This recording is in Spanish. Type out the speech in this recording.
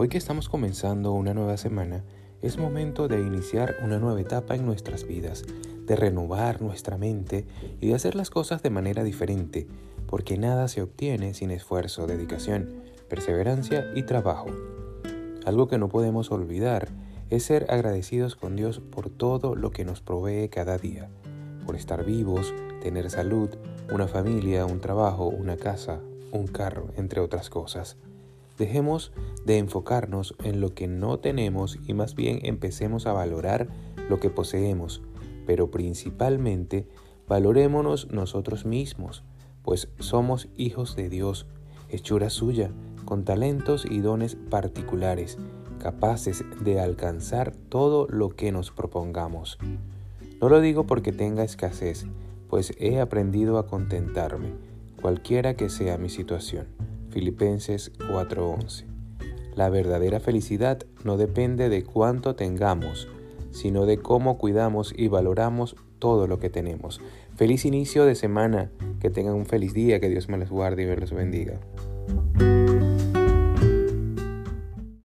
Hoy que estamos comenzando una nueva semana, es momento de iniciar una nueva etapa en nuestras vidas, de renovar nuestra mente y de hacer las cosas de manera diferente, porque nada se obtiene sin esfuerzo, dedicación, perseverancia y trabajo. Algo que no podemos olvidar es ser agradecidos con Dios por todo lo que nos provee cada día, por estar vivos, tener salud, una familia, un trabajo, una casa, un carro, entre otras cosas. Dejemos de enfocarnos en lo que no tenemos y más bien empecemos a valorar lo que poseemos, pero principalmente valorémonos nosotros mismos, pues somos hijos de Dios, hechura suya, con talentos y dones particulares, capaces de alcanzar todo lo que nos propongamos. No lo digo porque tenga escasez, pues he aprendido a contentarme, cualquiera que sea mi situación. Filipenses 4:11. La verdadera felicidad no depende de cuánto tengamos, sino de cómo cuidamos y valoramos todo lo que tenemos. Feliz inicio de semana, que tengan un feliz día, que Dios me les guarde y me los bendiga.